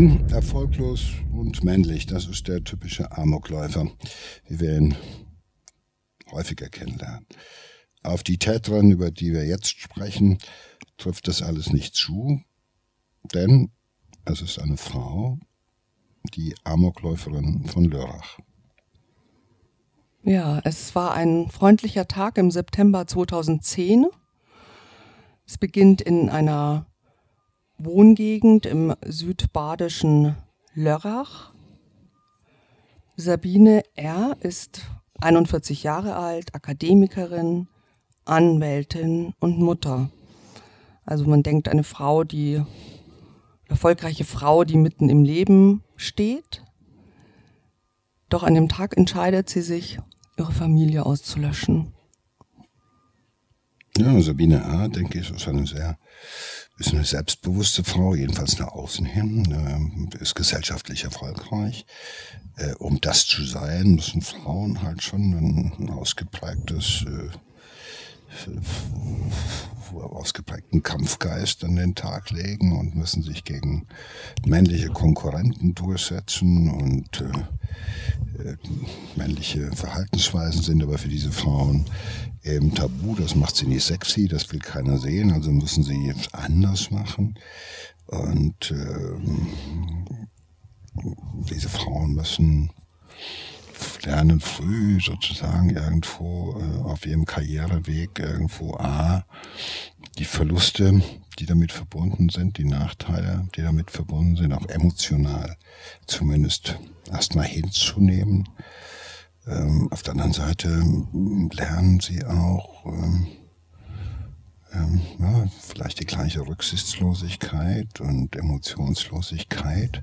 Jung, erfolglos und männlich. Das ist der typische Amokläufer, wie wir ihn häufiger kennenlernen. Auf die Täterin, über die wir jetzt sprechen, trifft das alles nicht zu, denn es ist eine Frau, die Amokläuferin von Lörrach. Ja, es war ein freundlicher Tag im September 2010. Es beginnt in einer Wohngegend im südbadischen Lörrach. Sabine R. ist 41 Jahre alt, Akademikerin, Anwältin und Mutter. Also man denkt eine Frau, die erfolgreiche Frau, die mitten im Leben steht. Doch an dem Tag entscheidet sie sich, ihre Familie auszulöschen. Ja, Sabine A., denke ich, ist eine sehr ist eine selbstbewusste Frau, jedenfalls nach außen hin, äh, ist gesellschaftlich erfolgreich. Äh, um das zu sein, müssen Frauen halt schon ein, ausgeprägtes äh, ausgeprägten Kampfgeist an den Tag legen und müssen sich gegen männliche Konkurrenten durchsetzen und äh, äh, männliche Verhaltensweisen sind aber für diese Frauen eben tabu. Das macht sie nicht sexy, das will keiner sehen, also müssen sie jetzt anders machen. Und äh, diese Frauen müssen lernen früh sozusagen irgendwo äh, auf ihrem Karriereweg irgendwo A, die Verluste, die damit verbunden sind, die Nachteile, die damit verbunden sind, auch emotional zumindest erstmal hinzunehmen. Ähm, auf der anderen Seite lernen sie auch ähm, ähm, ja, vielleicht die gleiche Rücksichtslosigkeit und Emotionslosigkeit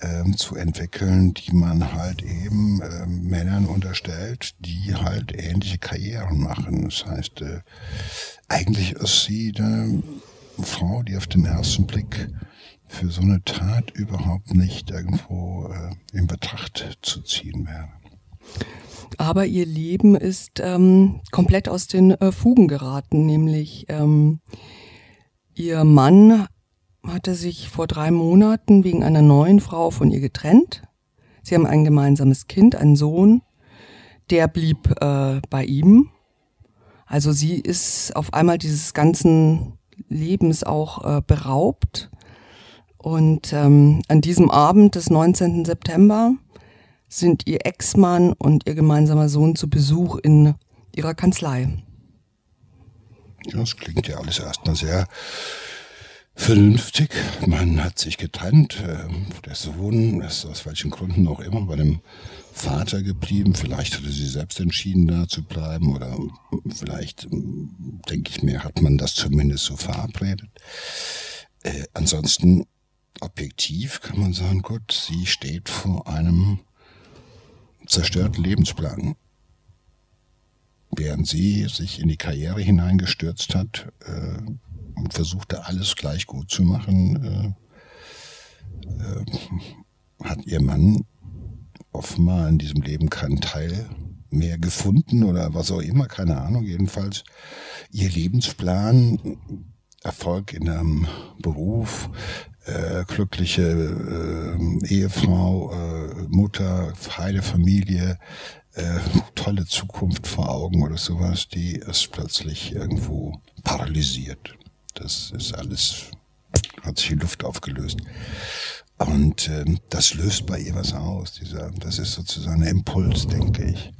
ähm, zu entwickeln, die man halt eben äh, Männern unterstellt, die halt ähnliche Karrieren machen. Das heißt, äh, eigentlich ist sie eine Frau, die auf den ersten Blick für so eine Tat überhaupt nicht irgendwo äh, in Betracht zu ziehen wäre. Aber ihr Leben ist ähm, komplett aus den äh, Fugen geraten, nämlich ähm, ihr Mann hatte sich vor drei Monaten wegen einer neuen Frau von ihr getrennt. Sie haben ein gemeinsames Kind, einen Sohn. Der blieb äh, bei ihm. Also sie ist auf einmal dieses ganzen Lebens auch äh, beraubt. Und ähm, an diesem Abend des 19. September sind ihr Ex-Mann und ihr gemeinsamer Sohn zu Besuch in ihrer Kanzlei. Das klingt ja alles erstmal sehr vernünftig. Man hat sich getrennt. Ähm, der Sohn ist aus welchen Gründen auch immer bei dem Vater geblieben. Vielleicht hatte sie selbst entschieden, da zu bleiben oder vielleicht, ähm, denke ich mir, hat man das zumindest so verabredet. Äh, ansonsten, objektiv kann man sagen, gut, sie steht vor einem zerstörten Lebensplan. Während sie sich in die Karriere hineingestürzt hat, äh, und versuchte alles gleich gut zu machen, äh, äh, hat ihr Mann offenbar in diesem Leben keinen Teil mehr gefunden oder was auch immer, keine Ahnung. Jedenfalls ihr Lebensplan, Erfolg in einem Beruf, äh, glückliche äh, Ehefrau, äh, Mutter, heile Familie, äh, tolle Zukunft vor Augen oder sowas, die ist plötzlich irgendwo paralysiert. Das ist alles, hat sich in Luft aufgelöst. Und äh, das löst bei ihr was aus. Dieser, das ist sozusagen ein Impuls, denke ich.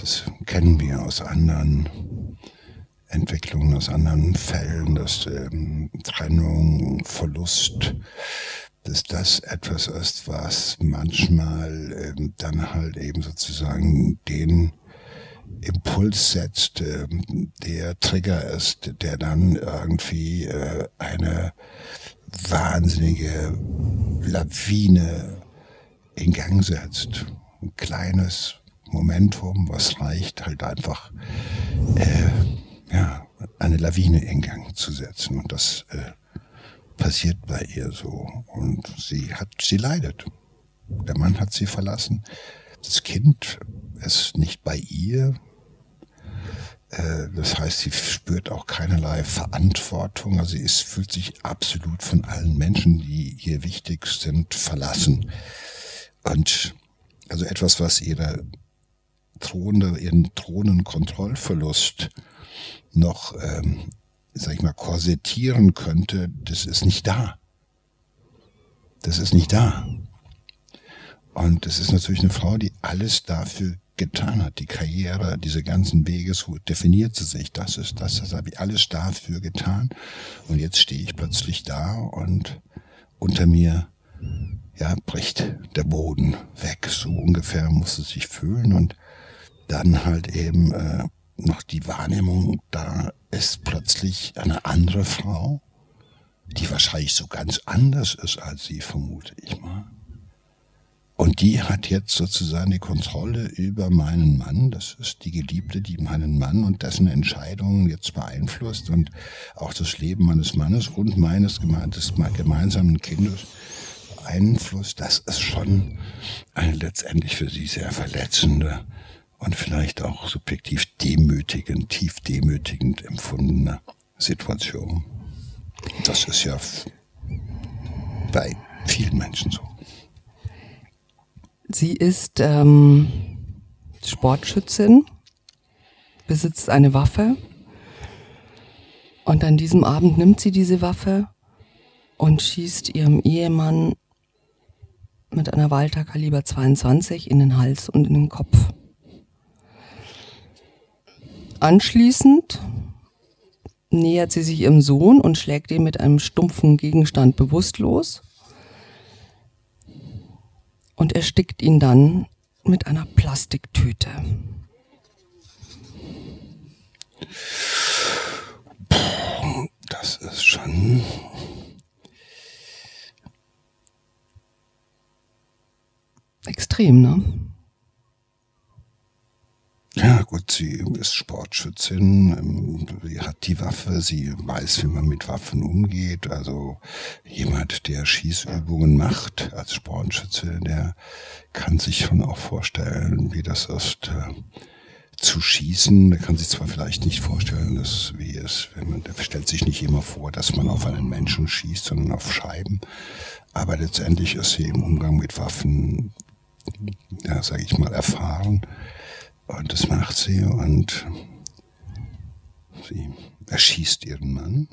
Das kennen wir aus anderen Entwicklungen, aus anderen Fällen, dass ähm, Trennung, Verlust, dass das etwas ist, was manchmal ähm, dann halt eben sozusagen den Impuls setzt, ähm, der Trigger ist, der dann irgendwie äh, eine wahnsinnige Lawine in Gang setzt. Ein kleines Momentum, was reicht, halt einfach äh, ja, eine Lawine in Gang zu setzen. Und das äh, passiert bei ihr so. Und sie hat, sie leidet. Der Mann hat sie verlassen. Das Kind ist nicht bei ihr. Äh, das heißt, sie spürt auch keinerlei Verantwortung. Also sie ist, fühlt sich absolut von allen Menschen, die ihr wichtig sind, verlassen. Und also etwas, was ihre Throne, ihren Thronenkontrollverlust noch, ähm, sag ich mal, korsettieren könnte, das ist nicht da. Das ist nicht da. Und das ist natürlich eine Frau, die alles dafür getan hat, die Karriere, diese ganzen Wege, so definiert sie sich, das ist das, das habe ich alles dafür getan. Und jetzt stehe ich plötzlich da und unter mir, ja, bricht der Boden weg. So ungefähr muss es sich fühlen und dann halt eben äh, noch die Wahrnehmung, da ist plötzlich eine andere Frau, die wahrscheinlich so ganz anders ist als sie, vermute ich mal. Und die hat jetzt sozusagen die Kontrolle über meinen Mann. Das ist die Geliebte, die meinen Mann und dessen Entscheidungen jetzt beeinflusst und auch das Leben meines Mannes und meines gemeinsamen Kindes beeinflusst. Das ist schon eine letztendlich für sie sehr verletzende und vielleicht auch subjektiv demütigend, tief demütigend empfundene Situation. Das ist ja bei vielen Menschen so. Sie ist ähm, Sportschützin, besitzt eine Waffe und an diesem Abend nimmt sie diese Waffe und schießt ihrem Ehemann mit einer Walter Kaliber 22 in den Hals und in den Kopf. Anschließend nähert sie sich ihrem Sohn und schlägt ihn mit einem stumpfen Gegenstand bewusstlos und erstickt ihn dann mit einer Plastiktüte. Das ist schon extrem, ne? Ja, gut, sie ist Sportschützin, ähm, sie hat die Waffe, sie weiß, wie man mit Waffen umgeht. Also jemand, der Schießübungen macht als Sportschütze, der kann sich schon auch vorstellen, wie das ist, äh, zu schießen. Der kann sich zwar vielleicht nicht vorstellen, dass wie es, wenn man, der stellt sich nicht immer vor, dass man auf einen Menschen schießt, sondern auf Scheiben. Aber letztendlich ist sie im Umgang mit Waffen, ja, sage ich mal, erfahren und das macht sie und sie erschießt ihren Mann.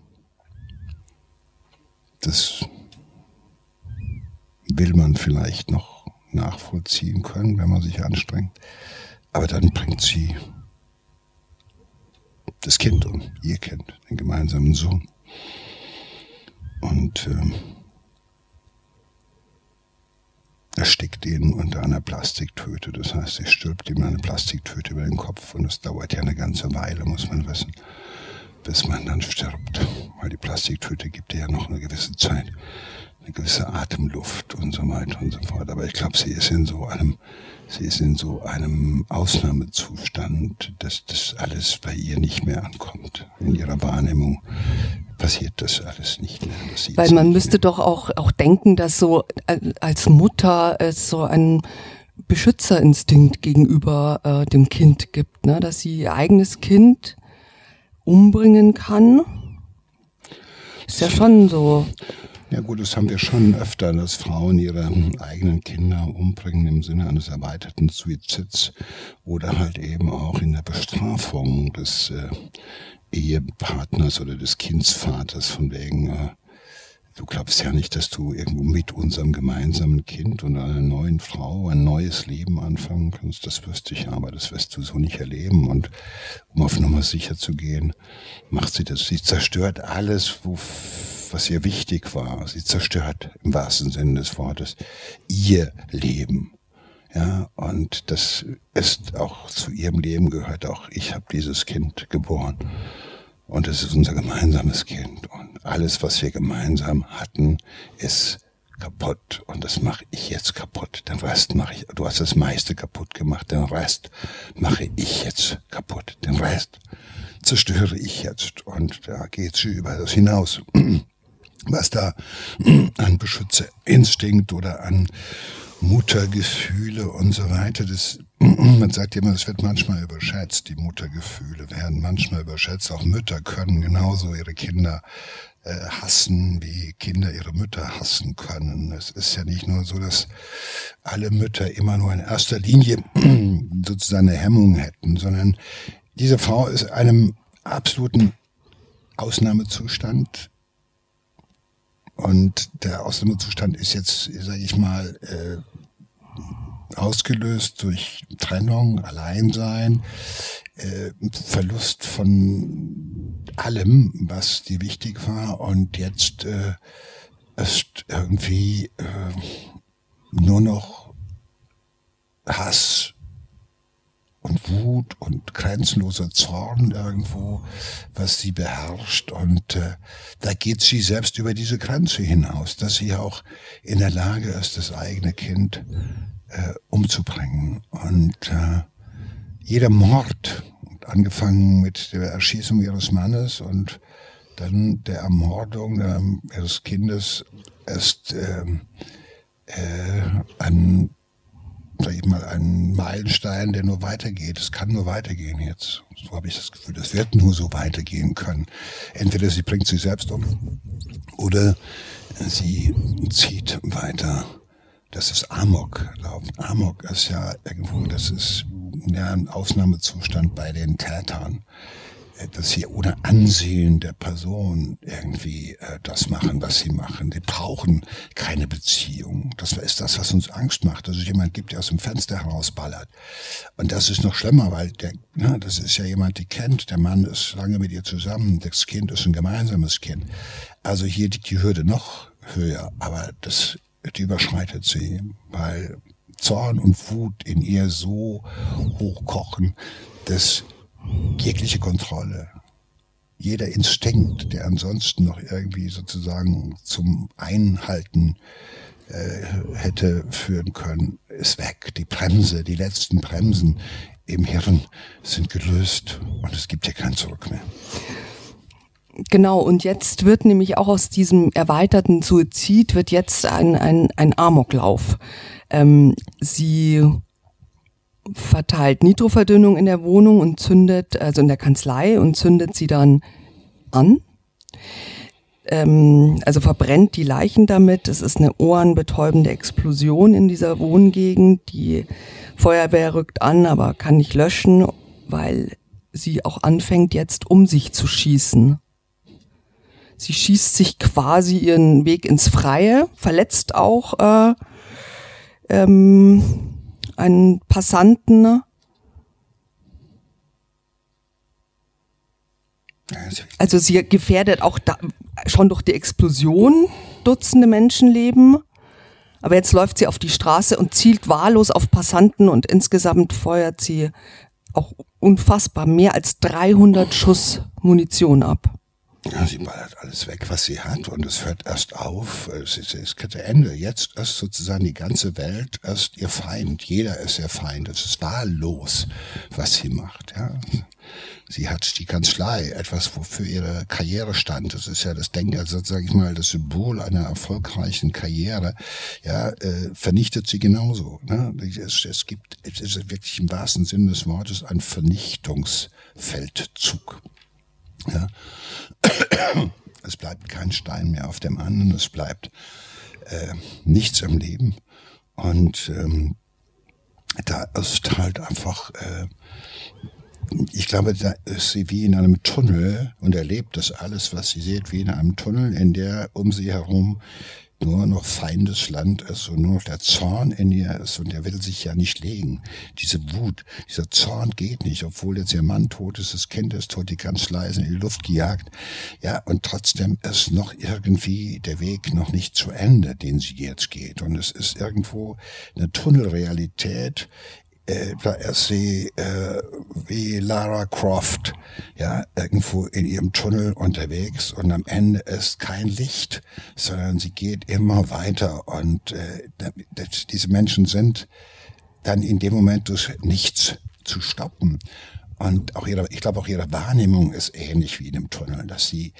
Das will man vielleicht noch nachvollziehen können, wenn man sich anstrengt. Aber dann bringt sie das Kind um, ihr Kind, den gemeinsamen Sohn. Und äh, ihn unter einer Plastiktüte. Das heißt, er stülpt ihm eine Plastiktüte über den Kopf und das dauert ja eine ganze Weile, muss man wissen, bis man dann stirbt. Weil die Plastiktüte gibt ja noch eine gewisse Zeit, eine gewisse Atemluft und so weiter und so fort. Aber ich glaube, sie ist in so einem, sie ist in so einem Ausnahmezustand, dass das alles bei ihr nicht mehr ankommt. In ihrer Wahrnehmung passiert das alles nicht mehr. Weil man müsste mehr. doch auch, auch denken, dass so äh, als Mutter es so ein Beschützerinstinkt gegenüber äh, dem Kind gibt, ne? dass sie ihr eigenes Kind umbringen kann. Ist ja schon so. Ja gut, das haben wir schon öfter, dass Frauen ihre eigenen Kinder umbringen im Sinne eines erweiterten Suizids oder halt eben auch in der Bestrafung des äh, Ehepartners oder des Kindsvaters von wegen, äh, du glaubst ja nicht, dass du irgendwo mit unserem gemeinsamen Kind und einer neuen Frau ein neues Leben anfangen kannst. Das wüsste ich aber, das wirst du so nicht erleben. Und um auf Nummer sicher zu gehen, macht sie das. Sie zerstört alles, wo, was ihr wichtig war. Sie zerstört im wahrsten Sinne des Wortes ihr Leben. Ja, und das ist auch zu ihrem Leben gehört auch, ich habe dieses Kind geboren. Und es ist unser gemeinsames Kind. Und alles, was wir gemeinsam hatten, ist kaputt. Und das mache ich jetzt kaputt. Den Rest mache ich. Du hast das meiste kaputt gemacht. Den Rest mache ich jetzt kaputt. Den Rest zerstöre ich jetzt. Und da geht sie über das hinaus. Was da an Beschützerinstinkt oder an Muttergefühle und so weiter. Das, man sagt immer, es wird manchmal überschätzt. Die Muttergefühle werden manchmal überschätzt. Auch Mütter können genauso ihre Kinder äh, hassen, wie Kinder ihre Mütter hassen können. Es ist ja nicht nur so, dass alle Mütter immer nur in erster Linie sozusagen eine Hemmung hätten, sondern diese Frau ist einem absoluten Ausnahmezustand und der Ausnahmezustand ist jetzt, sage ich mal, äh, ausgelöst durch Trennung, Alleinsein, äh, Verlust von allem, was dir wichtig war. Und jetzt äh, ist irgendwie äh, nur noch Hass und Wut und grenzenloser Zorn irgendwo, was sie beherrscht. Und äh, da geht sie selbst über diese Grenze hinaus, dass sie auch in der Lage ist, das eigene Kind äh, umzubringen. Und äh, jeder Mord, angefangen mit der Erschießung ihres Mannes und dann der Ermordung äh, ihres Kindes, ist äh, äh, ein sag ich mal, ein Meilenstein, der nur weitergeht. Es kann nur weitergehen jetzt. So habe ich das Gefühl. Das wird nur so weitergehen können. Entweder sie bringt sich selbst um oder sie zieht weiter. Das ist Amok. Amok ist ja irgendwo, das ist ja ein Ausnahmezustand bei den Tätern dass sie ohne Ansehen der Person irgendwie äh, das machen, was sie machen. Die brauchen keine Beziehung. Das ist das, was uns Angst macht, dass es jemand gibt, der aus dem Fenster herausballert. Und das ist noch schlimmer, weil der, ne, das ist ja jemand, die kennt. Der Mann ist lange mit ihr zusammen. Das Kind ist ein gemeinsames Kind. Also hier liegt die Hürde noch höher, aber das, die überschreitet sie, weil Zorn und Wut in ihr so hochkochen, dass jegliche Kontrolle, jeder Instinkt, der ansonsten noch irgendwie sozusagen zum Einhalten äh, hätte führen können, ist weg. Die Bremse, die letzten Bremsen im Hirn sind gelöst und es gibt hier kein Zurück mehr. Genau, und jetzt wird nämlich auch aus diesem erweiterten Suizid wird jetzt ein, ein, ein Amoklauf. Ähm, sie verteilt Nitroverdünnung in der Wohnung und zündet, also in der Kanzlei und zündet sie dann an. Ähm, also verbrennt die Leichen damit. Es ist eine ohrenbetäubende Explosion in dieser Wohngegend. Die Feuerwehr rückt an, aber kann nicht löschen, weil sie auch anfängt jetzt um sich zu schießen. Sie schießt sich quasi ihren Weg ins Freie, verletzt auch äh, ähm, einen Passanten. Ne? Also sie gefährdet auch da, schon durch die Explosion Dutzende Menschenleben. Aber jetzt läuft sie auf die Straße und zielt wahllos auf Passanten und insgesamt feuert sie auch unfassbar mehr als 300 Schuss Munition ab. Ja, sie ballert alles weg, was sie hat und es hört erst auf, es ist, es ist Ende. Jetzt ist sozusagen die ganze Welt erst ihr Feind. Jeder ist ihr Feind. Es ist wahllos, was sie macht. Ja. Sie hat die Kanzlei, etwas, wofür ihre Karriere stand. Das ist ja das Denken, also sage ich mal, das Symbol einer erfolgreichen Karriere. Ja, äh, vernichtet sie genauso. Ne? Es, es gibt, es ist wirklich im wahrsten Sinne des Wortes ein Vernichtungsfeldzug. Ja. Es bleibt kein Stein mehr auf dem anderen, es bleibt äh, nichts im Leben. Und ähm, da ist halt einfach, äh, ich glaube, da ist sie wie in einem Tunnel und erlebt das alles, was sie sieht, wie in einem Tunnel, in der um sie herum nur noch Feindesland ist und nur noch der Zorn in ihr ist und der will sich ja nicht legen. Diese Wut, dieser Zorn geht nicht, obwohl jetzt ihr Mann tot ist, das Kind ist tot, die ganz leise in die Luft gejagt. Ja, und trotzdem ist noch irgendwie der Weg noch nicht zu Ende, den sie jetzt geht. Und es ist irgendwo eine Tunnelrealität, äh, ist sie äh, wie Lara Croft, ja, irgendwo in ihrem Tunnel unterwegs und am Ende ist kein Licht, sondern sie geht immer weiter und äh, diese Menschen sind dann in dem Moment durch nichts zu stoppen. Und auch ihre, ich glaube auch ihre Wahrnehmung ist ähnlich wie in einem Tunnel, dass sie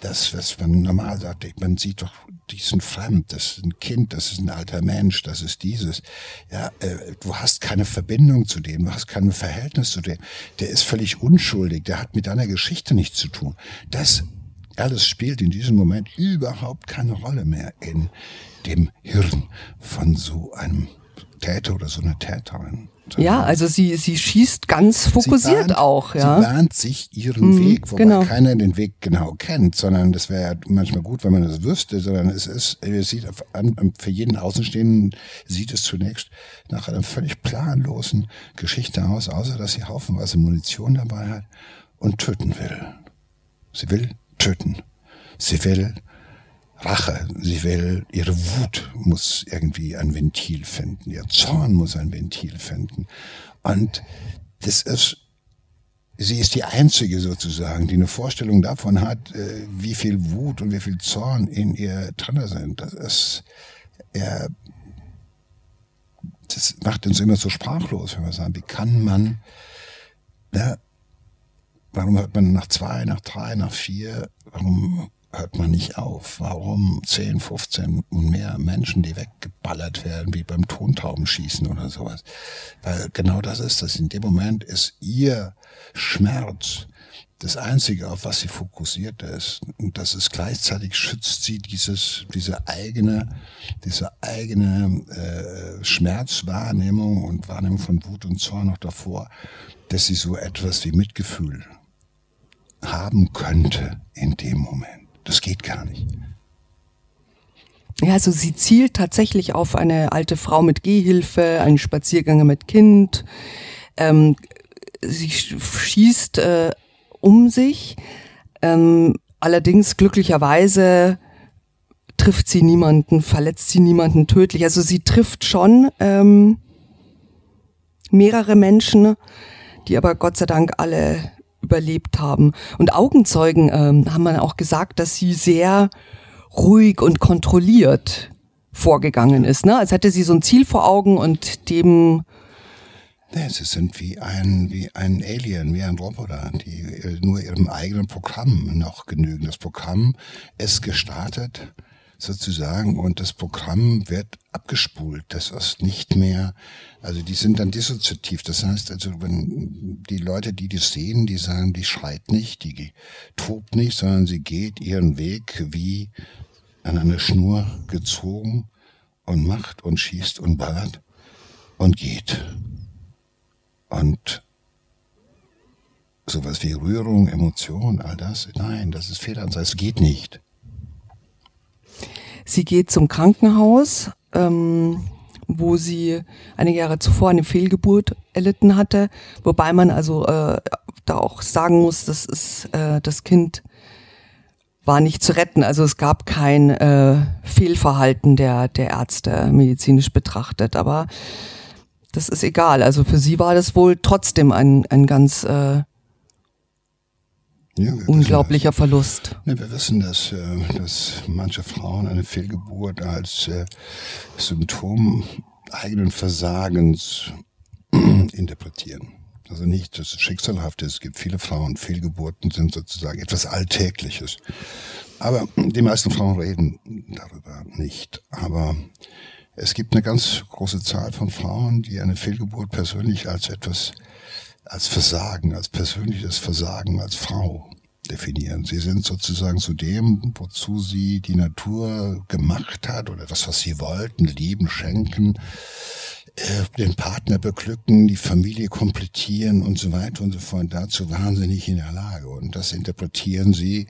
das, was man normal sagt, man sieht doch, die sind fremd, das ist ein Kind, das ist ein alter Mensch, das ist dieses. Ja, äh, du hast keine Verbindung zu dem, du hast kein Verhältnis zu dem. Der ist völlig unschuldig, der hat mit deiner Geschichte nichts zu tun. Das alles spielt in diesem Moment überhaupt keine Rolle mehr in dem Hirn von so einem Täter oder so einer Täterin. Ja, also sie, sie schießt ganz fokussiert bahnt, auch, ja. Sie bahnt sich ihren mhm, Weg, wobei genau. keiner den Weg genau kennt, sondern das wäre ja manchmal gut, wenn man das wüsste, sondern es ist, es sieht an, für jeden Außenstehenden sieht es zunächst nach einer völlig planlosen Geschichte aus, außer dass sie haufenweise Munition dabei hat und töten will. Sie will töten. Sie will Rache, sie will, ihre Wut muss irgendwie ein Ventil finden, ihr Zorn muss ein Ventil finden. Und das ist, sie ist die Einzige sozusagen, die eine Vorstellung davon hat, äh, wie viel Wut und wie viel Zorn in ihr drin sind. Das ist, er, das macht uns immer so sprachlos, wenn wir sagen, wie kann man, ja, warum hört man nach zwei, nach drei, nach vier, warum hört man nicht auf. Warum 10, 15 und mehr Menschen, die weggeballert werden, wie beim Tontaubenschießen oder sowas? Weil genau das ist das. In dem Moment ist ihr Schmerz das Einzige, auf was sie fokussiert ist. Und das ist gleichzeitig schützt sie dieses, diese eigene, diese eigene äh, Schmerzwahrnehmung und Wahrnehmung von Wut und Zorn noch davor, dass sie so etwas wie Mitgefühl haben könnte in dem Moment. Das geht gar nicht. Ja, also sie zielt tatsächlich auf eine alte Frau mit Gehhilfe, einen Spaziergänger mit Kind. Ähm, sie schießt äh, um sich. Ähm, allerdings glücklicherweise trifft sie niemanden, verletzt sie niemanden tödlich. Also sie trifft schon ähm, mehrere Menschen, die aber Gott sei Dank alle überlebt haben. Und Augenzeugen ähm, haben man auch gesagt, dass sie sehr ruhig und kontrolliert vorgegangen ist. Ne? Als hätte sie so ein Ziel vor Augen und dem ja, sie sind wie ein, wie ein Alien, wie ein Roboter, die äh, nur ihrem eigenen Programm noch genügen. Das Programm ist gestartet sozusagen und das Programm wird abgespult. Das ist nicht mehr, also die sind dann dissoziativ. Das heißt also, wenn die Leute, die das sehen, die sagen, die schreit nicht, die tobt nicht, sondern sie geht ihren Weg wie an eine Schnur gezogen und macht und schießt und ballert und geht. Und sowas wie Rührung, Emotion, all das, nein, das ist Fehlansatz, es geht nicht. Sie geht zum Krankenhaus, ähm, wo sie einige Jahre zuvor eine Fehlgeburt erlitten hatte, wobei man also äh, da auch sagen muss, das ist äh, das Kind war nicht zu retten. Also es gab kein äh, Fehlverhalten der, der Ärzte medizinisch betrachtet. Aber das ist egal. Also für sie war das wohl trotzdem ein, ein ganz äh, ja, unglaublicher Verlust. Ja, wir wissen, dass, äh, dass manche Frauen eine Fehlgeburt als äh, Symptom eigenen Versagens interpretieren. Also nicht das Schicksalhafte. Es gibt viele Frauen, Fehlgeburten sind sozusagen etwas Alltägliches. Aber die meisten Frauen reden darüber nicht. Aber es gibt eine ganz große Zahl von Frauen, die eine Fehlgeburt persönlich als etwas als Versagen, als persönliches Versagen als Frau definieren. Sie sind sozusagen zu dem, wozu sie die Natur gemacht hat oder das, was sie wollten, lieben, schenken, äh, den Partner beglücken, die Familie komplettieren und so weiter und so fort. Dazu waren sie nicht in der Lage. Und das interpretieren sie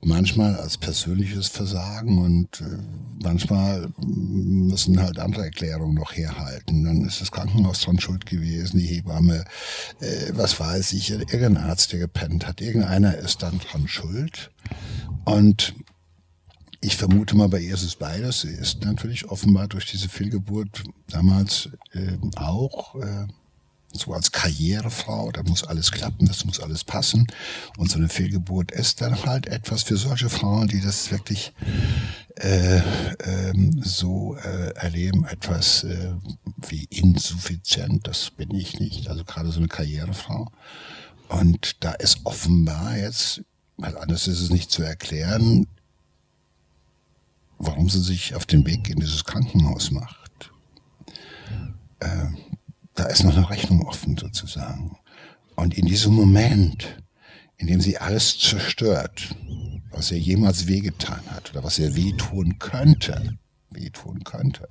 manchmal als persönliches Versagen und äh, manchmal müssen halt andere Erklärungen noch herhalten. Dann ist das Krankenhaus dran schuld gewesen, die Hebamme, äh, was weiß ich, irgendein Arzt, der gepennt hat. Irgendeiner ist dann dran schuld. Und ich vermute mal, bei ihr ist es beides. Sie ist natürlich offenbar durch diese Fehlgeburt damals äh, auch äh, so als Karrierefrau, da muss alles klappen, das muss alles passen. Und so eine Fehlgeburt ist dann halt etwas für solche Frauen, die das wirklich äh, ähm, so äh, erleben, etwas äh, wie insuffizient, das bin ich nicht. Also gerade so eine Karrierefrau. Und da ist offenbar jetzt, weil anders ist es nicht zu erklären, warum sie sich auf den Weg in dieses Krankenhaus macht. Äh, da ist noch eine Rechnung offen sozusagen. Und in diesem Moment, in dem sie alles zerstört, was ihr jemals wehgetan hat oder was ihr wehtun könnte, wehtun könnte,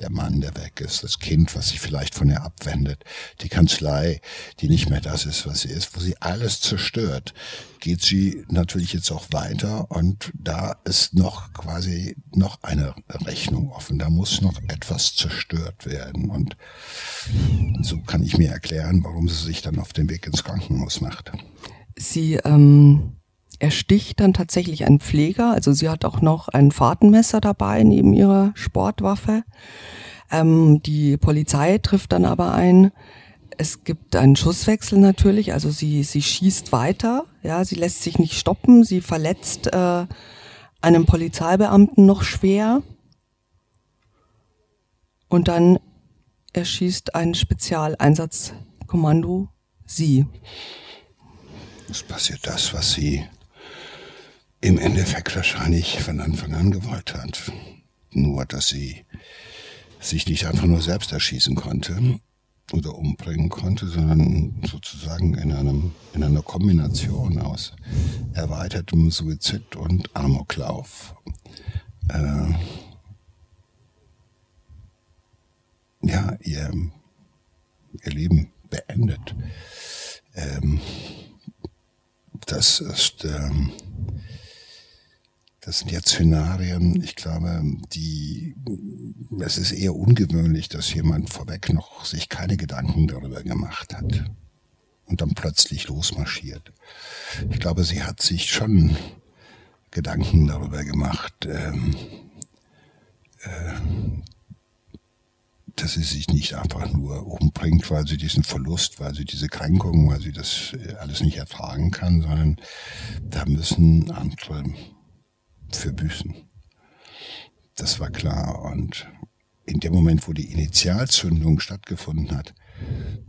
der Mann, der weg ist, das Kind, was sich vielleicht von ihr abwendet, die Kanzlei, die nicht mehr das ist, was sie ist, wo sie alles zerstört, geht sie natürlich jetzt auch weiter und da ist noch quasi noch eine Rechnung offen. Da muss noch etwas zerstört werden und so kann ich mir erklären, warum sie sich dann auf den Weg ins Krankenhaus macht. Sie ähm, ersticht dann tatsächlich einen Pfleger. Also sie hat auch noch ein Fahrtenmesser dabei neben ihrer Sportwaffe. Ähm, die Polizei trifft dann aber ein. Es gibt einen Schusswechsel natürlich, also sie, sie schießt weiter, ja, sie lässt sich nicht stoppen, sie verletzt äh, einen Polizeibeamten noch schwer und dann erschießt ein Spezialeinsatzkommando sie. Es passiert das, was sie im Endeffekt wahrscheinlich von Anfang an gewollt hat. Nur, dass sie sich nicht einfach nur selbst erschießen konnte oder umbringen konnte, sondern sozusagen in einem in einer Kombination aus erweitertem Suizid und Amoklauf. Äh, ja, ihr, ihr Leben beendet. Ähm, das ist ähm, das sind jetzt Szenarien, ich glaube, die, es ist eher ungewöhnlich, dass jemand vorweg noch sich keine Gedanken darüber gemacht hat und dann plötzlich losmarschiert. Ich glaube, sie hat sich schon Gedanken darüber gemacht, ähm, äh, dass sie sich nicht einfach nur umbringt, weil sie diesen Verlust, weil sie diese Kränkung, weil sie das äh, alles nicht ertragen kann, sondern da müssen andere für Büßen. Das war klar. Und in dem Moment, wo die Initialzündung stattgefunden hat,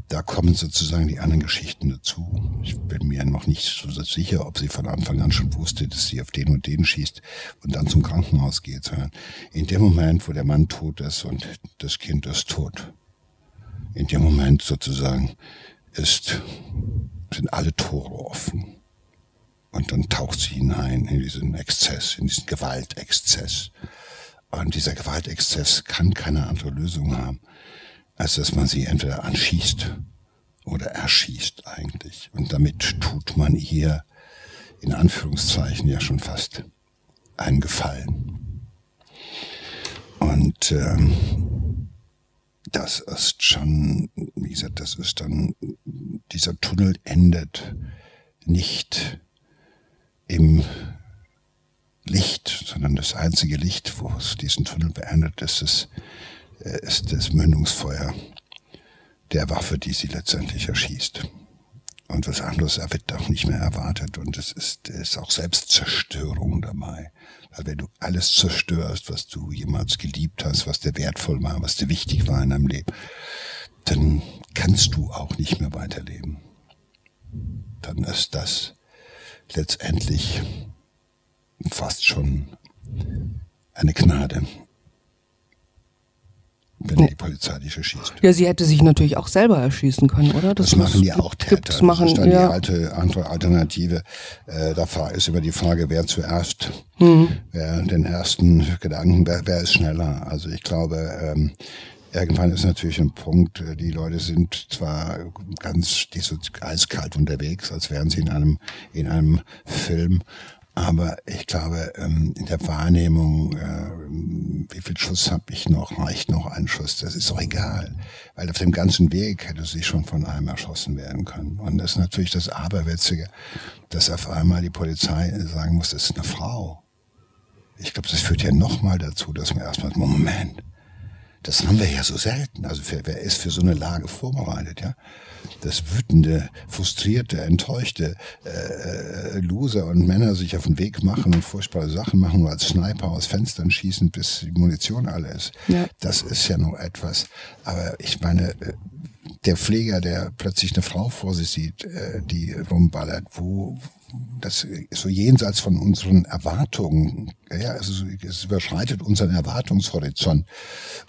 da kommen sozusagen die anderen Geschichten dazu. Ich bin mir noch nicht so sicher, ob sie von Anfang an schon wusste, dass sie auf den und den schießt und dann zum Krankenhaus geht, sondern in dem Moment, wo der Mann tot ist und das Kind ist tot, in dem Moment sozusagen ist, sind alle Tore offen. Und dann taucht sie hinein in diesen Exzess, in diesen Gewaltexzess. Und dieser Gewaltexzess kann keine andere Lösung haben, als dass man sie entweder anschießt oder erschießt eigentlich. Und damit tut man ihr in Anführungszeichen ja schon fast einen Gefallen. Und ähm, das ist schon, wie gesagt, das ist dann, dieser Tunnel endet nicht im Licht, sondern das einzige Licht, wo es diesen Tunnel beendet, ist das, äh, ist das Mündungsfeuer der Waffe, die sie letztendlich erschießt. Und was anderes wird auch nicht mehr erwartet. Und es ist, ist auch Selbstzerstörung dabei. Weil wenn du alles zerstörst, was du jemals geliebt hast, was dir wertvoll war, was dir wichtig war in deinem Leben, dann kannst du auch nicht mehr weiterleben. Dann ist das letztendlich fast schon eine Gnade, wenn die Polizei dich erschießt. Ja, sie hätte sich natürlich auch selber erschießen können, oder? Das, das machen ja auch Täter. Das, machen, das ist dann ja. die alte andere Alternative. Äh, da ist über die Frage, wer zuerst, mhm. wer den ersten Gedanken, wer, wer ist schneller. Also ich glaube, ähm, Irgendwann ist natürlich ein Punkt, äh, die Leute sind zwar ganz die so eiskalt unterwegs, als wären sie in einem, in einem Film, aber ich glaube, ähm, in der Wahrnehmung, äh, wie viel Schuss habe ich noch, reicht noch ein Schuss, das ist doch egal. Weil auf dem ganzen Weg hätte sie schon von einem erschossen werden können. Und das ist natürlich das Aberwitzige, dass auf einmal die Polizei sagen muss, das ist eine Frau. Ich glaube, das führt ja nochmal dazu, dass man erstmal, Moment, das haben wir ja so selten. Also wer, ist für so eine Lage vorbereitet, ja? Das wütende, frustrierte, enttäuschte äh, äh, Loser und Männer sich auf den Weg machen und furchtbare Sachen machen, nur als Sniper aus Fenstern schießen, bis die Munition alle ist. Ja. Das ist ja noch etwas. Aber ich meine, äh, der Pfleger, der plötzlich eine Frau vor sich sieht, äh, die rumballert, wo das ist so jenseits von unseren Erwartungen, ja, also es überschreitet unseren Erwartungshorizont.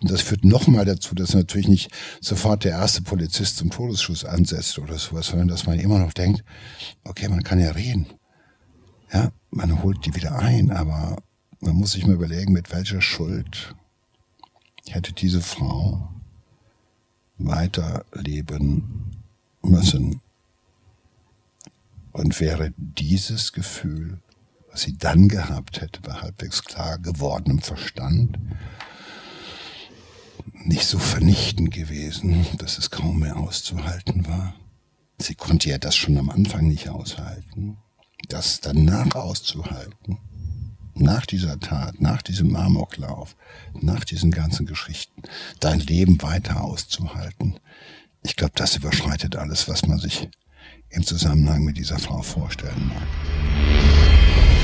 Und das führt nochmal dazu, dass natürlich nicht sofort der erste Polizist zum Todesschuss ansetzt oder sowas, sondern dass man immer noch denkt, okay, man kann ja reden. Ja, man holt die wieder ein, aber man muss sich mal überlegen, mit welcher Schuld hätte diese Frau weiterleben müssen. Und wäre dieses Gefühl, was sie dann gehabt hätte, bei halbwegs klar gewordenem Verstand, nicht so vernichtend gewesen, dass es kaum mehr auszuhalten war. Sie konnte ja das schon am Anfang nicht aushalten, das danach auszuhalten nach dieser Tat, nach diesem Amoklauf, nach diesen ganzen Geschichten, dein Leben weiter auszuhalten, ich glaube, das überschreitet alles, was man sich im Zusammenhang mit dieser Frau vorstellen mag.